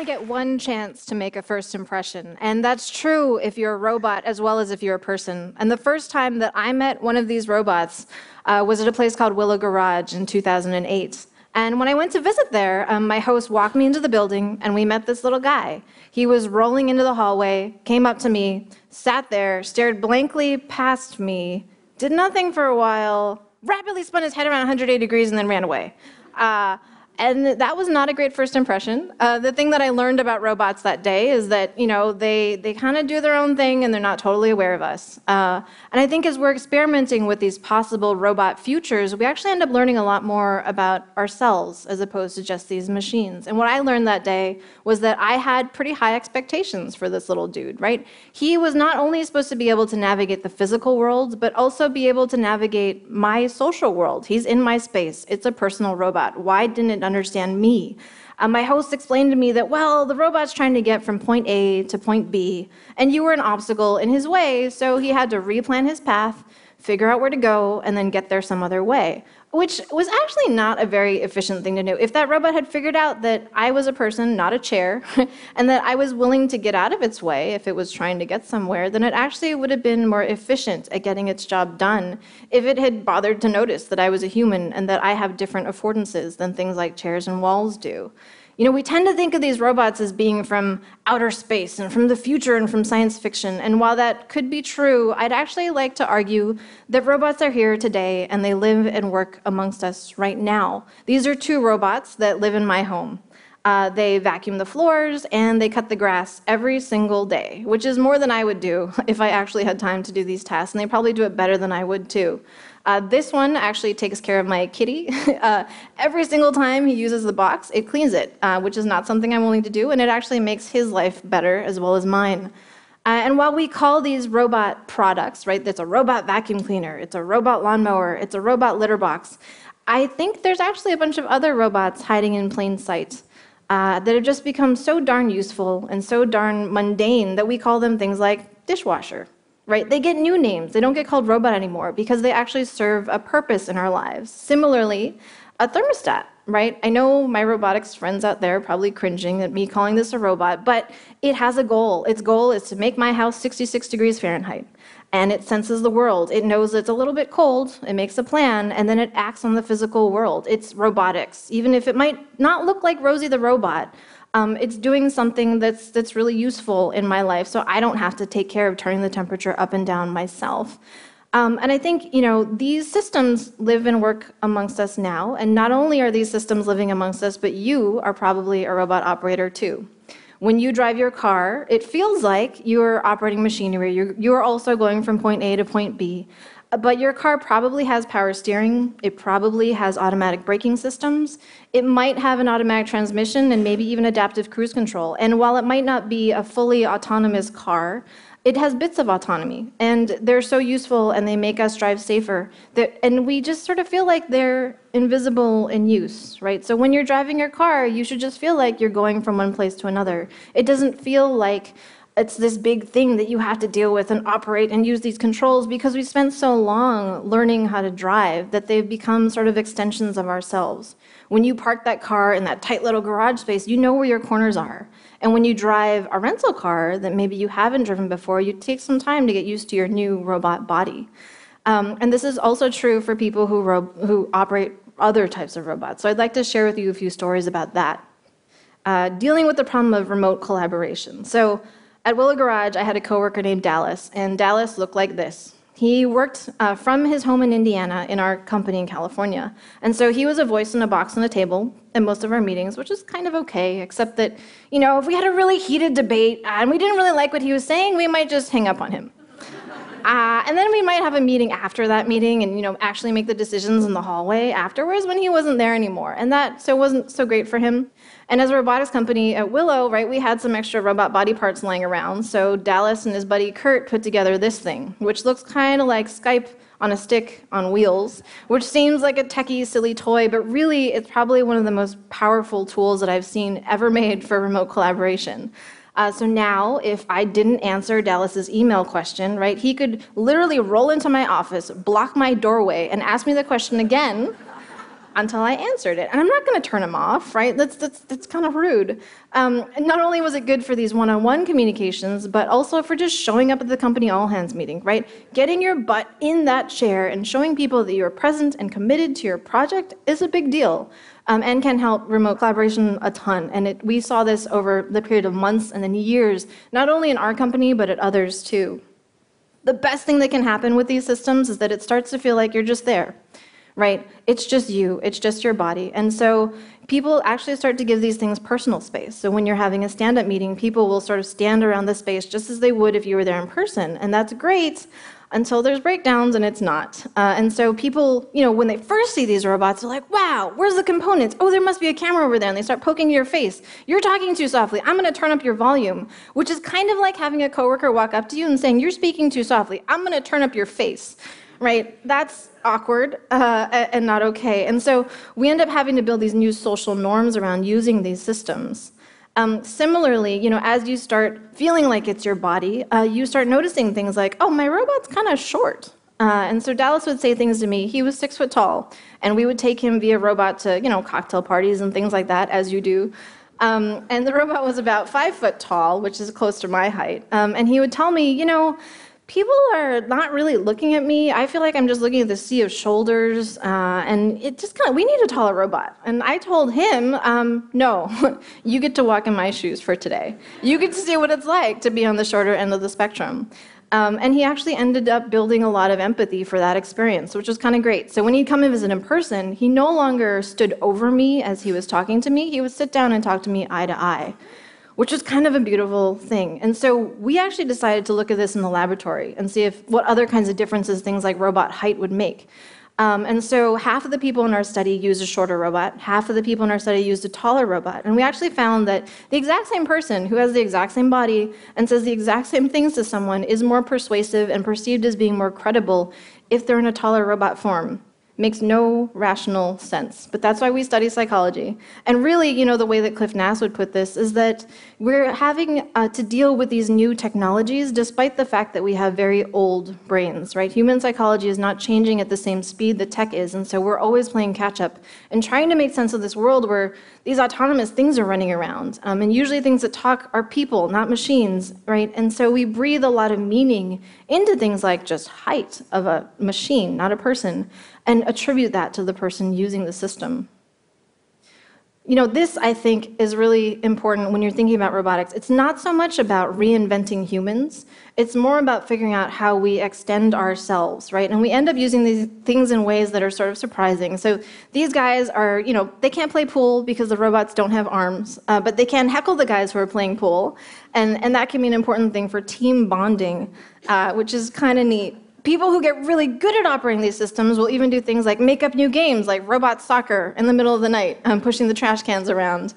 only get one chance to make a first impression. And that's true if you're a robot as well as if you're a person. And the first time that I met one of these robots uh, was at a place called Willow Garage in 2008. And when I went to visit there, um, my host walked me into the building and we met this little guy. He was rolling into the hallway, came up to me, sat there, stared blankly past me, did nothing for a while, rapidly spun his head around 180 degrees, and then ran away. Uh, and that was not a great first impression. Uh, the thing that I learned about robots that day is that you know they they kind of do their own thing and they're not totally aware of us. Uh, and I think as we're experimenting with these possible robot futures, we actually end up learning a lot more about ourselves as opposed to just these machines. And what I learned that day was that I had pretty high expectations for this little dude. Right? He was not only supposed to be able to navigate the physical world, but also be able to navigate my social world. He's in my space. It's a personal robot. Why didn't it understand me. Uh, my host explained to me that, well, the robot's trying to get from point A to point B, and you were an obstacle in his way, so he had to replan his path, figure out where to go, and then get there some other way which was actually not a very efficient thing to do. If that robot had figured out that I was a person, not a chair, and that I was willing to get out of its way if it was trying to get somewhere, then it actually would have been more efficient at getting its job done if it had bothered to notice that I was a human and that I have different affordances than things like chairs and walls do. You know, we tend to think of these robots as being from outer space and from the future and from science fiction. And while that could be true, I'd actually like to argue that robots are here today and they live and work amongst us right now. These are two robots that live in my home. Uh, they vacuum the floors and they cut the grass every single day, which is more than I would do if I actually had time to do these tasks. And they probably do it better than I would too. Uh, this one actually takes care of my kitty. uh, every single time he uses the box, it cleans it, uh, which is not something I'm willing to do, and it actually makes his life better as well as mine. Uh, and while we call these robot products, right, it's a robot vacuum cleaner, it's a robot lawnmower, it's a robot litter box, I think there's actually a bunch of other robots hiding in plain sight. Uh, that have just become so darn useful and so darn mundane that we call them things like dishwasher right? They get new names. They don't get called robot anymore because they actually serve a purpose in our lives. Similarly, a thermostat, right? I know my robotics friends out there are probably cringing at me calling this a robot, but it has a goal. Its goal is to make my house 66 degrees Fahrenheit. And it senses the world. It knows it's a little bit cold, it makes a plan, and then it acts on the physical world. It's robotics. Even if it might not look like Rosie the robot, um, it's doing something that's, that's really useful in my life so I don't have to take care of turning the temperature up and down myself. Um, and I think you know these systems live and work amongst us now, and not only are these systems living amongst us, but you are probably a robot operator too. When you drive your car, it feels like you're operating machinery. You're, you're also going from point A to point B. But your car probably has power steering. It probably has automatic braking systems. It might have an automatic transmission and maybe even adaptive cruise control. And while it might not be a fully autonomous car, it has bits of autonomy and they're so useful and they make us drive safer that, and we just sort of feel like they're invisible in use right? So when you're driving your car you should just feel like you're going from one place to another. It doesn't feel like it's this big thing that you have to deal with and operate and use these controls because we spent so long learning how to drive that they've become sort of extensions of ourselves. When you park that car in that tight little garage space, you know where your corners are. And when you drive a rental car that maybe you haven't driven before, you take some time to get used to your new robot body. Um, and this is also true for people who, who operate other types of robots. So I'd like to share with you a few stories about that. Uh, dealing with the problem of remote collaboration. So at Willow Garage, I had a coworker named Dallas, and Dallas looked like this. He worked uh, from his home in Indiana in our company in California. And so he was a voice in a box on a table in most of our meetings, which is kind of okay, except that, you know, if we had a really heated debate and we didn't really like what he was saying, we might just hang up on him. Uh, and then we might have a meeting after that meeting and you know actually make the decisions in the hallway afterwards when he wasn't there anymore. And that so wasn't so great for him. And as a robotics company at willow right we had some extra robot body parts lying around. So dallas and his buddy kurt put together this thing which looks kind of like skype on a stick on wheels, which seems like a techie, silly toy, but really it's probably one of the most powerful tools that I've seen ever made for remote collaboration. Uh, so now, if I didn't answer Dallas's email question, right, he could literally roll into my office, block my doorway, and ask me the question again until I answered it. And I'm not going to turn him off, right? That's, that's, that's kind of rude. Um, not only was it good for these one on one communications, but also for just showing up at the company all hands meeting, right? Getting your butt in that chair and showing people that you're present and committed to your project is a big deal. Um, and can help remote collaboration a ton. And it, we saw this over the period of months and then years, not only in our company, but at others too. The best thing that can happen with these systems is that it starts to feel like you're just there right? It's just you, it's just your body. And so people actually start to give these things personal space. So when you're having a stand up meeting, people will sort of stand around the space just as they would if you were there in person. And that's great until there's breakdowns and it's not. Uh, and so people, you know, when they first see these robots, they're like, wow, where's the components? Oh, there must be a camera over there. And they start poking your face. You're talking too softly. I'm going to turn up your volume, which is kind of like having a coworker walk up to you and saying, you're speaking too softly. I'm going to turn up your face right? That's awkward uh, and not okay. And so we end up having to build these new social norms around using these systems. Um, similarly, you know, as you start feeling like it's your body, uh, you start noticing things like, oh, my robot's kind of short. Uh, and so Dallas would say things to me. He was six foot tall, and we would take him via robot to, you know, cocktail parties and things like that, as you do. Um, and the robot was about five foot tall, which is close to my height. Um, and he would tell me, you know, people are not really looking at me. I feel like I'm just looking at the sea of shoulders, uh, and it just kind of, we need a taller robot. And I told him, um, no, you get to walk in my shoes for today. You get to see what it's like to be on the shorter end of the spectrum. Um, and he actually ended up building a lot of empathy for that experience, which was kind of great. So when he'd come and visit in person, he no longer stood over me as he was talking to me. He would sit down and talk to me eye to eye which is kind of a beautiful thing. And so we actually decided to look at this in the laboratory and see if what other kinds of differences things like robot height would make. Um, and so half of the people in our study used a shorter robot, half of the people in our study used a taller robot. And we actually found that the exact same person who has the exact same body and says the exact same things to someone is more persuasive and perceived as being more credible if they're in a taller robot form makes no rational sense. But that's why we study psychology. And really, you know, the way that Cliff Nass would put this is that we're having uh, to deal with these new technologies despite the fact that we have very old brains, right? Human psychology is not changing at the same speed that tech is. And so we're always playing catch up and trying to make sense of this world where these autonomous things are running around. Um, and usually things that talk are people, not machines, right? And so we breathe a lot of meaning into things like just height of a machine, not a person and attribute that to the person using the system. You know, this I think is really important when you're thinking about robotics. It's not so much about reinventing humans, it's more about figuring out how we extend ourselves, right? And we end up using these things in ways that are sort of surprising. So these guys are, you know, they can't play pool because the robots don't have arms, uh, but they can heckle the guys who are playing pool. And, and that can be an important thing for team bonding, uh, which is kind of neat people who get really good at operating these systems will even do things like make up new games like robot soccer in the middle of the night, um, pushing the trash cans around.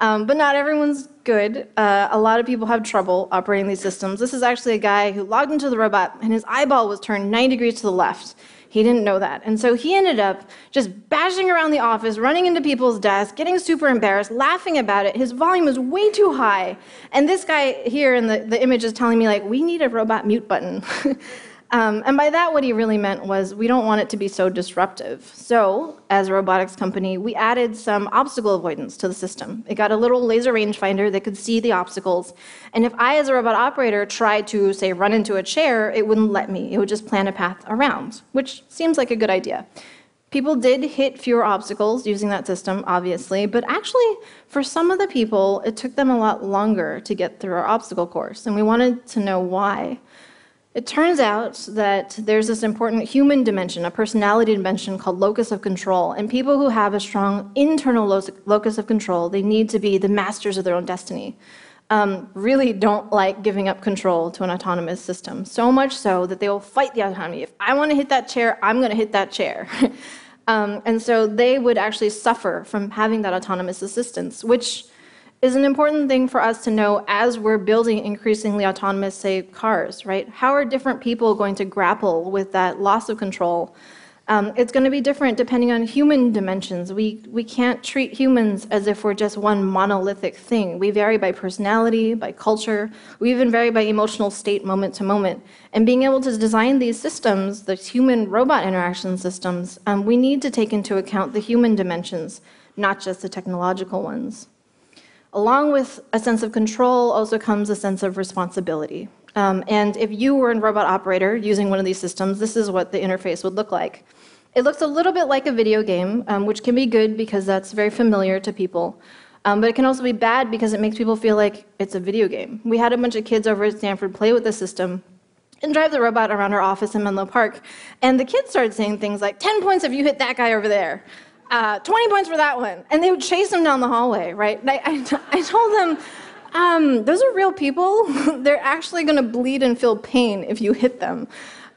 Um, but not everyone's good. Uh, a lot of people have trouble operating these systems. This is actually a guy who logged into the robot and his eyeball was turned 90 degrees to the left. He didn't know that. And so he ended up just bashing around the office, running into people's desks, getting super embarrassed, laughing about it. His volume was way too high. And this guy here in the, the image is telling me, like, we need a robot mute button. Um, and by that, what he really meant was we don't want it to be so disruptive. So, as a robotics company, we added some obstacle avoidance to the system. It got a little laser rangefinder that could see the obstacles. And if I, as a robot operator, tried to, say, run into a chair, it wouldn't let me. It would just plan a path around, which seems like a good idea. People did hit fewer obstacles using that system, obviously, but actually, for some of the people, it took them a lot longer to get through our obstacle course, and we wanted to know why. It turns out that there's this important human dimension, a personality dimension called locus of control. And people who have a strong internal locus of control, they need to be the masters of their own destiny. Um, really don't like giving up control to an autonomous system. So much so that they will fight the autonomy. If I want to hit that chair, I'm going to hit that chair. um, and so they would actually suffer from having that autonomous assistance, which is an important thing for us to know as we're building increasingly autonomous, say, cars, right? How are different people going to grapple with that loss of control? Um, it's going to be different depending on human dimensions. We, we can't treat humans as if we're just one monolithic thing. We vary by personality, by culture, we even vary by emotional state moment to moment. And being able to design these systems, the human robot interaction systems, um, we need to take into account the human dimensions, not just the technological ones. Along with a sense of control also comes a sense of responsibility. Um, and if you were a robot operator using one of these systems, this is what the interface would look like. It looks a little bit like a video game, um, which can be good because that's very familiar to people. Um, but it can also be bad because it makes people feel like it's a video game. We had a bunch of kids over at Stanford play with the system and drive the robot around our office in Menlo Park. And the kids started saying things like, 10 points if you hit that guy over there. Uh, 20 points for that one. And they would chase them down the hallway, right? I, I, I told them, um, those are real people. They're actually going to bleed and feel pain if you hit them.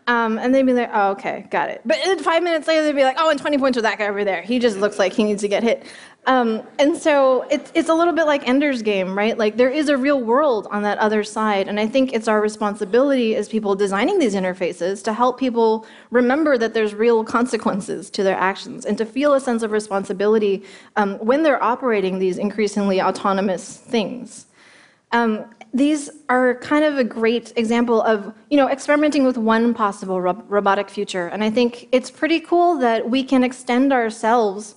Um, and they'd be like, oh, okay, got it. But five minutes later, they'd be like, oh, and 20 points for that guy over there. He just looks like he needs to get hit. Um, and so it's, it's a little bit like Ender's Game, right? Like there is a real world on that other side. And I think it's our responsibility as people designing these interfaces to help people remember that there's real consequences to their actions and to feel a sense of responsibility um, when they're operating these increasingly autonomous things. Um, these are kind of a great example of you know experimenting with one possible ro robotic future and i think it's pretty cool that we can extend ourselves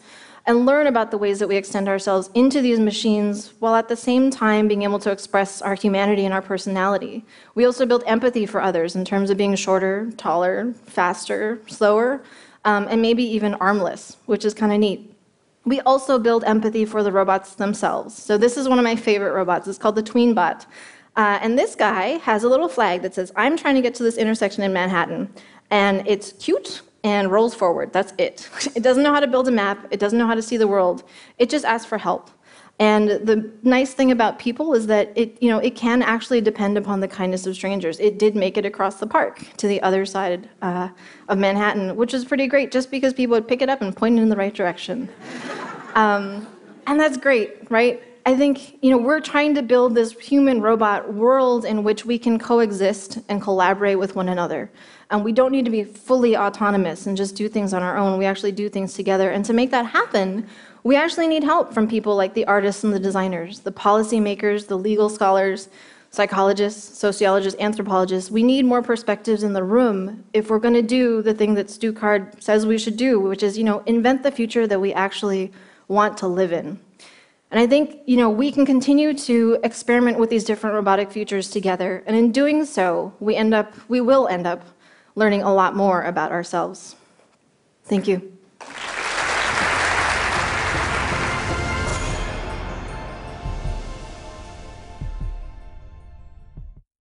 and learn about the ways that we extend ourselves into these machines while at the same time being able to express our humanity and our personality we also build empathy for others in terms of being shorter taller faster slower um, and maybe even armless which is kind of neat we also build empathy for the robots themselves. So this is one of my favorite robots. It's called the Tweenbot. Uh, and this guy has a little flag that says, I'm trying to get to this intersection in Manhattan. And it's cute and rolls forward. That's it. It doesn't know how to build a map. It doesn't know how to see the world. It just asks for help. And the nice thing about people is that it, you know, it can actually depend upon the kindness of strangers. It did make it across the park to the other side uh, of Manhattan, which is pretty great just because people would pick it up and point it in the right direction. Um, and that's great, right? I think you know we're trying to build this human robot world in which we can coexist and collaborate with one another. And we don't need to be fully autonomous and just do things on our own. We actually do things together. And to make that happen, we actually need help from people like the artists and the designers, the policymakers, the legal scholars, psychologists, sociologists, anthropologists. We need more perspectives in the room if we're going to do the thing that Stu Card says we should do, which is, you know, invent the future that we actually want to live in. And I think, you know, we can continue to experiment with these different robotic futures together. And in doing so, we end up, we will end up learning a lot more about ourselves. Thank you.